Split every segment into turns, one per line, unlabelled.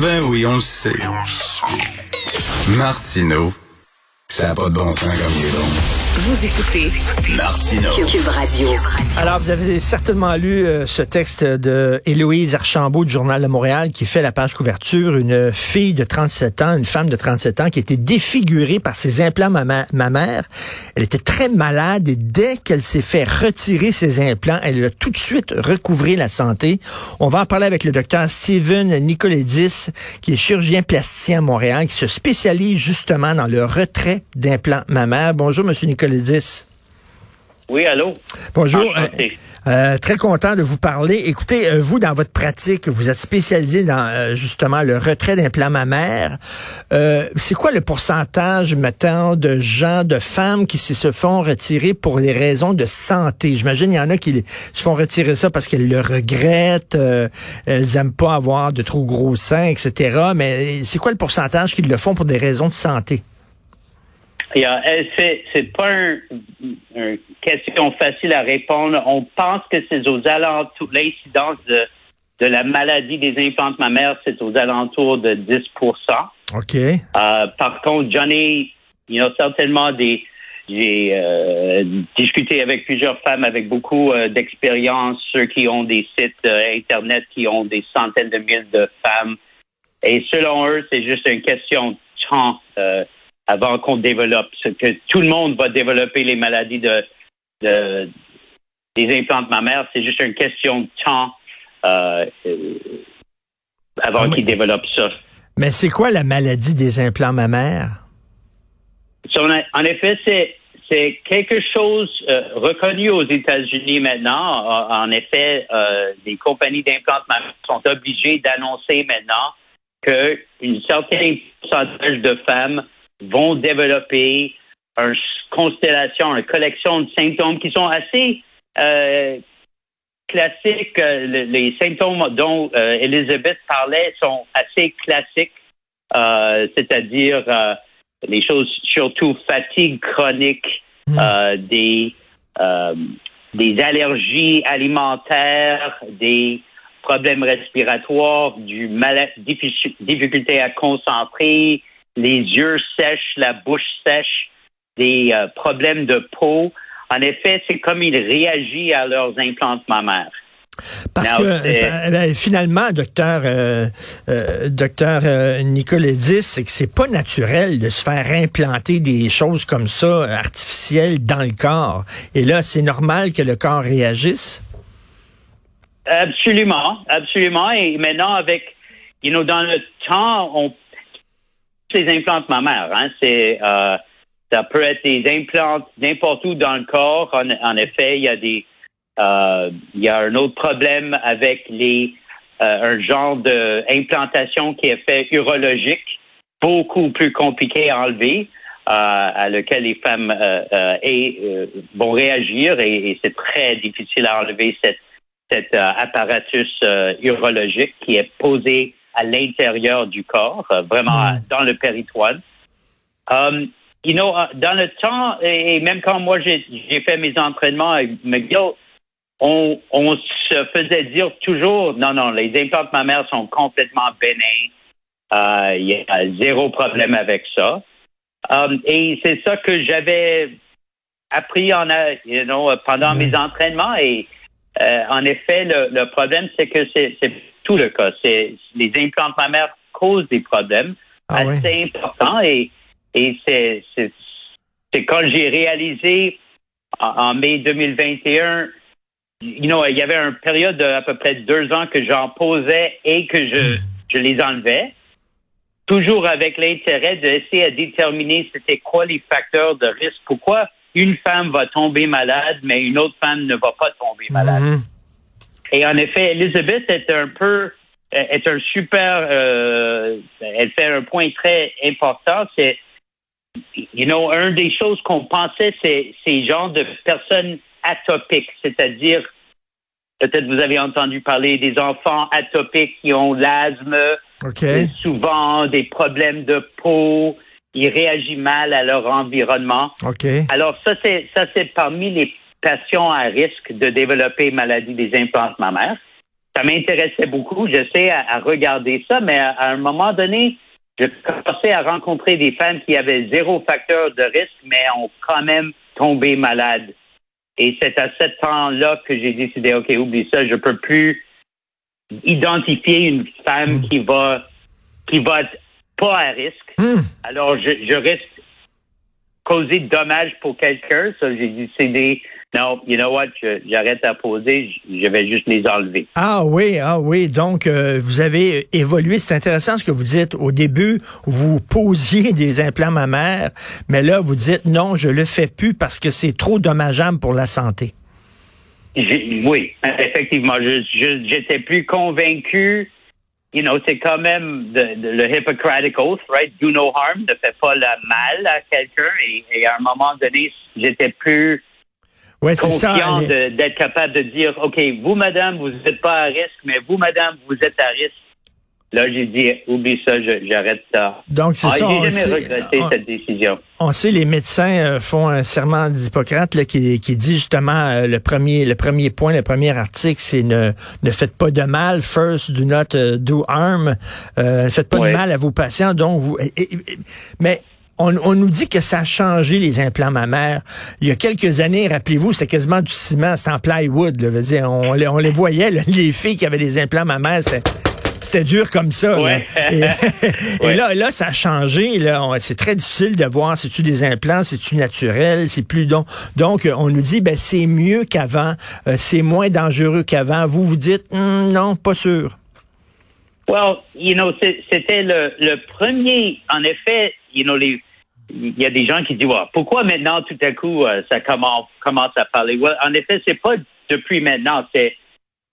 Ben oui, on le sait. Martineau, ça n'a pas de bon sens comme il est bon.
Vous écoutez
Martino.
Cube Radio.
Alors, vous avez certainement lu euh, ce texte de Héloïse Archambault du Journal de Montréal qui fait la page couverture. Une fille de 37 ans, une femme de 37 ans qui était défigurée par ses implants mammaires. Elle était très malade et dès qu'elle s'est fait retirer ses implants, elle a tout de suite recouvré la santé. On va en parler avec le docteur Steven Nicoledis, qui est chirurgien plasticien à Montréal, qui se spécialise justement dans le retrait d'implants mammaires. Bonjour, monsieur
Oui, allô?
Bonjour. Euh, euh, très content de vous parler. Écoutez, euh, vous, dans votre pratique, vous êtes spécialisé dans justement le retrait d'implants mammaires. c'est quoi le pourcentage, maintenant, de gens, de femmes qui se font retirer pour des raisons de santé? J'imagine il y en a qui se font retirer ça parce qu'elles le regrettent, elles aiment pas avoir de trop gros seins, etc. Mais c'est quoi le pourcentage qui le font pour des raisons de santé?
C'est, c'est pas une question facile à répondre. On pense que c'est aux alentours, l'incidence de, de la maladie des implantes mammaires, c'est aux alentours de 10
OK.
Euh, par contre, Johnny, il y a certainement des. J'ai euh, discuté avec plusieurs femmes avec beaucoup euh, d'expérience, ceux qui ont des sites Internet qui ont des centaines de milliers de femmes. Et selon eux, c'est juste une question de temps avant qu'on développe. Que tout le monde va développer les maladies de, des implants mammaires. C'est juste une question de temps euh, avant ah, qu'ils développent ça.
Mais c'est quoi la maladie des implants mammaires?
en effet, c'est c'est quelque chose euh, reconnu aux États-Unis maintenant. En effet, euh, les compagnies d'implants mammaires sont obligées d'annoncer maintenant qu'une certaine pourcentage de femmes vont développer une constellation, une collection de symptômes qui sont assez euh, classiques. Euh, les symptômes dont euh, Elisabeth parlait sont assez classiques, c'est-à-dire les choses surtout fatigue chronique, hmm. des des allergies alimentaires, des problèmes respiratoires, du mal difficulté à concentrer, les yeux sèches, la bouche sèche, des euh, problèmes de peau. En effet, c'est comme ils réagissent à leurs implants mammaires.
Parce que euh, ben, finalement, docteur euh, euh docteur Nicoledis, c'est que c'est pas naturel de se faire implanter des choses comme ça artificielles dans le corps. Et là, c'est normal que le corps réagisse?
Absolument, absolument. Et maintenant, avec, you know, dans le temps, on les implants mammaires. Hein, c'est euh, ça peut être des implants n'importe où dans le corps. En, effet, il y a des euh, il y a un autre problème avec les euh, un genre d'implantation qui est fait urologique, beaucoup plus compliqué à enlever, à lequel les femmes vont réagir et, c'est très difficile à enlever cet apparatus urologique qui est posé à l'intérieur du corps, euh, vraiment hmm. dans le péritoine. Um, you know, euh, dans le temps, et même quand moi j'ai fait mes entraînements avec McGill, on, on, se faisait dire toujours, non, non, les implants mammaires sont complètement bénins. Euh, il y a zéro problème avec ça. Um, et c'est ça que j'avais appris en, you know, pendant mes entraînements. Et en effet, le, le problème, c'est que c'est tout le cas. C'est les implants mammaires causent des problèmes ah assez importants et et c'est c'est quand j'ai réalisé en, mai 2021 you know, il y avait une période d'à peu près deux ans que j'en posais et que je, je les enlevais, toujours avec l'intérêt d'essayer de déterminer c'était quoi les facteurs de risque. Pourquoi une femme va tomber malade, mais une autre femme ne va pas tomber malade. Mm-hmm. Et en effet, Elizabeth est un peu est un super euh, elle fait un point très important, c'est you know, un des choses qu'on pensait, c'est ces genres de personnes atopiques, c'est-à-dire peut-être vous avez entendu parler des enfants atopiques qui ont l'asthme, souvent des problèmes de peau, ils réagissent mal à leur environnement. Alors ça c'est ça c'est parmi les patients à risque de développer maladie des implants mammaires. ça m'intéressait beaucoup. J'essaie à, à regarder ça, mais à, un moment donné, je commençais à rencontrer des femmes qui avaient zéro facteur de risque, mais ont quand même tombé malades. Et c'est à ce temps-là que j'ai décidé, OK, oublie ça, je peux plus identifier une femme
Hmm.
qui va qui va être pas à risque.
Hmm.
Alors, je, je risque causer de dommages pour quelqu'un. Ça, j'ai décidé, non, you know what, j'arrête à poser, je, vais juste les enlever.
Ah oui, ah oui. Donc, euh, vous avez évolué. C'est intéressant ce que vous dites. Au début, vous posiez des implants mammaires, mais là, vous dites non, je le fais plus parce que c'est trop dommageable pour la santé.
Oui, effectivement, j'étais plus convaincu. You know, c'est quand même de- de- le Hippocratic Oath, right? Do no harm, ne fais pas le mal à quelqu'un. Et, et à un moment donné, j'étais plus
Ouais, c'est ça.
confiant
les-
d'être capable de dire, OK, vous, madame, vous n'êtes pas à risque, mais vous, madame, vous êtes à risque. Là, j'ai dit, oublie ça, je- j'arrête ça.
Donc, c'est
Ah,
ça. on
J'ai
sait-
jamais regretté
on-
cette décision.
On sait, les médecins euh, font un serment d'Hippocrate là, qui, qui dit justement euh, le premier le premier point, le premier article, c'est ne ne faites pas de mal. First, do not euh, do harm. Euh, ne faites pas de mal à vos patients. Donc, vous, et- et- et- mais on, on nous dit que ça a changé les implants mammaires. Il y a quelques années, rappelez-vous, c'était quasiment du ciment, c'était en plywood. Là, veut dire, on, les- on les voyait, là, les filles qui avaient des implants mammaires, c'était c'était dur comme ça.
Ouais.
Et, et
Ouais.
là, là, ça a changé. Là, c'est très difficile de voir c'est-tu des implants, c'est-tu naturel, c'est plus donc. Donc, euh, on nous dit ben c'est mieux qu'avant, euh, c'est moins dangereux qu'avant. Vous vous dites Hum, non, pas sûr.
Well, you know, c'était le, le premier, en effet, you know, les, il y a des gens qui disent, ouais, pourquoi maintenant, tout à coup, euh, ça commence, commence à parler? Well, en effet, c'est pas depuis maintenant, c'est,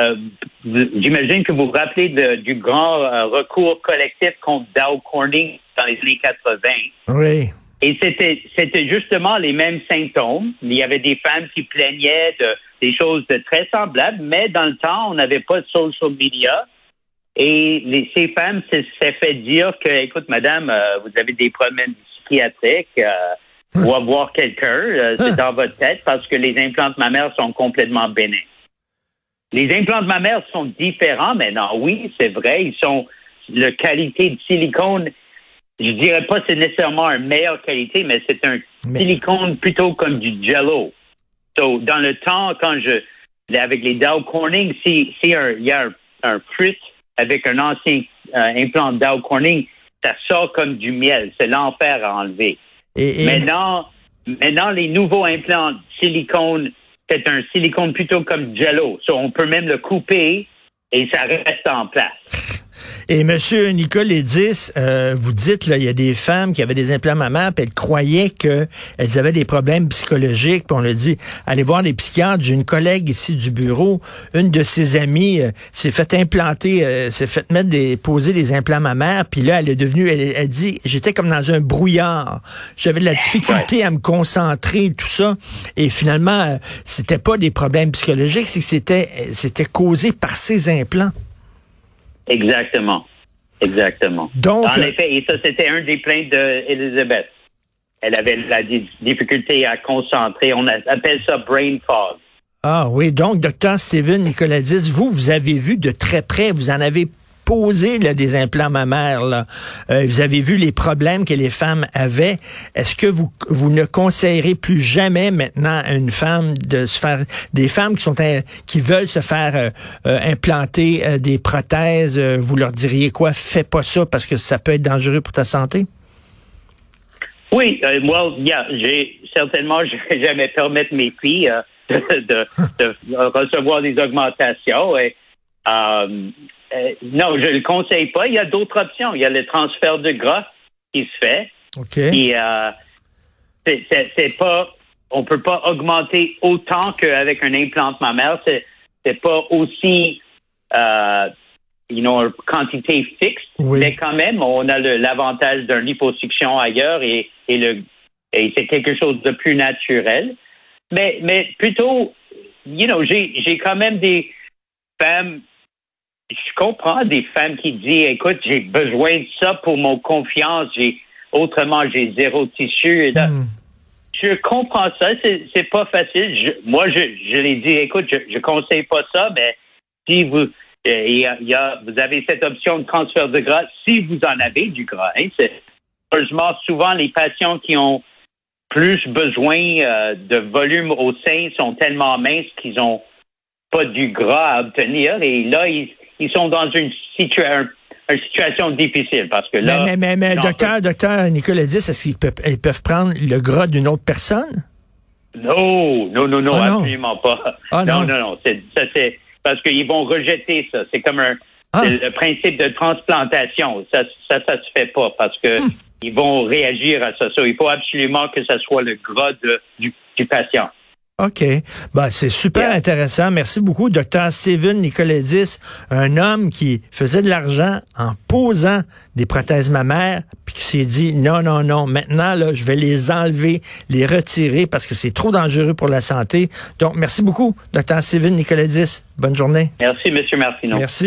euh, j'imagine que vous vous rappelez de- du grand euh, recours collectif contre Dow Corning dans les années 80.
Oui.
Et c'était, c'était justement les mêmes symptômes. Il y avait des femmes qui plaignaient de des choses de très semblables, mais dans le temps, on n'avait pas de social media. Et les, ces femmes se- s'est fait dire que, écoute, madame, euh, vous avez des problèmes psychiatriques, euh, ou avoir quelqu'un, euh, c'est dans votre tête parce que les implants mammaires sont complètement bénins. Les implants mammaires sont différents maintenant. Oui, c'est vrai, ils sont la qualité de silicone. Je dirais pas que c'est nécessairement une meilleure qualité, mais c'est un
Mais-
silicone plutôt comme du jello. So, dans le temps, quand je, avec les Dow Corning, si, si un- il y a un, un fruit avec un ancien euh, implant Dow Corning, ça sort comme du miel. C'est l'enfer à enlever.
Et, et-
Maintenant, maintenant, les nouveaux implants silicone, c'est un silicone plutôt comme jello. So, on peut même le couper et ça reste en place.
Et Monsieur Nicole Edis, euh, vous dites là, il y a des femmes qui avaient des implants mammaires, puis elles croyaient qu'elles avaient des problèmes psychologiques. Puis on leur dit, allez voir des psychiatres. J'ai une collègue ici du bureau, une de ses amies euh, s'est fait implanter, euh, s'est fait mettre des, poser des implants mammaires. Puis là, elle est devenue, elle, elle dit, j'étais comme dans un brouillard. J'avais de la difficulté à me concentrer, tout ça. Et finalement, euh, c'était pas des problèmes psychologiques, c'est que c'était, c'était causé par ces implants.
Exactement. Exactement.
Donc,
en effet, et ça, c'était un des plaintes d'Elizabeth. Elle avait la di- difficulté à concentrer. On a- appelle ça brain fog.
Ah oui, donc, docteur Steven Nicoladis, vous, vous avez vu de très près, vous en avez posé là, des implants mammaires. Euh, vous avez vu les problèmes que les femmes avaient. Est-ce que vous, vous ne conseillerez plus jamais maintenant à une femme de se faire... Des femmes qui sont in- qui veulent se faire euh, euh, implanter euh, des prothèses, euh, vous leur diriez quoi? Fais pas ça parce que ça peut être dangereux pour ta santé?
Oui, euh, well, yeah, j'ai certainement, je vais jamais permettre mes filles euh, de, de- de recevoir des augmentations. Et, euh, non, je le conseille pas. Il y a d'autres options. Il y a le transfert de gras qui se fait.
OK.
Puis, euh, c'est- pas, on peut pas augmenter autant qu'avec un implant mammaire. C'est c'est pas aussi, euh, une quantité fixe,
Oui.
mais quand même, on a l'avantage d'un liposuction ailleurs et, et le et c'est quelque chose de plus naturel. Mais mais plutôt, you know, j'ai j'ai quand même des femmes je comprends des femmes qui disent, écoute, j'ai besoin de ça pour mon confiance, j'ai autrement j'ai zéro tissu. Et là,
Hmm.
Je comprends ça, c'est pas facile. Je- moi, je, je l'ai dit, écoute, je, je conseille pas ça, mais si vous il y a, vous avez cette option de transfert de gras si vous en avez du gras. Hein. Heureusement, souvent, les patients qui ont plus besoin euh, de volume au sein sont tellement minces qu'ils n'ont pas du gras à obtenir. Et là, ils, sont dans une, situation difficile parce que là.
Mais, mais, mais, docteur, docteur Nicolas dit, est-ce qu'ils peuvent, ils peuvent prendre le gras d'une autre personne?
Non, non, non, non, ah, absolument pas. Ah, non, non, non. ça, c'est parce qu'ils vont rejeter ça. C'est comme un ah. le principe de transplantation. Ça, ça, ça se fait pas parce que hmm. ils vont réagir à ça. Il faut absolument que ça soit le gras du, patient.
OK. Ben, c'est super intéressant. Merci beaucoup, docteur Steven Nicoledis, un homme qui faisait de l'argent en posant des prothèses mammaires, puis qui s'est dit non, non, non, maintenant, là, je vais les enlever, les retirer parce que c'est trop dangereux pour la santé. Donc, merci beaucoup, docteur Steven Nicoledis. Bonne journée.
Merci, Monsieur Martineau.
Merci.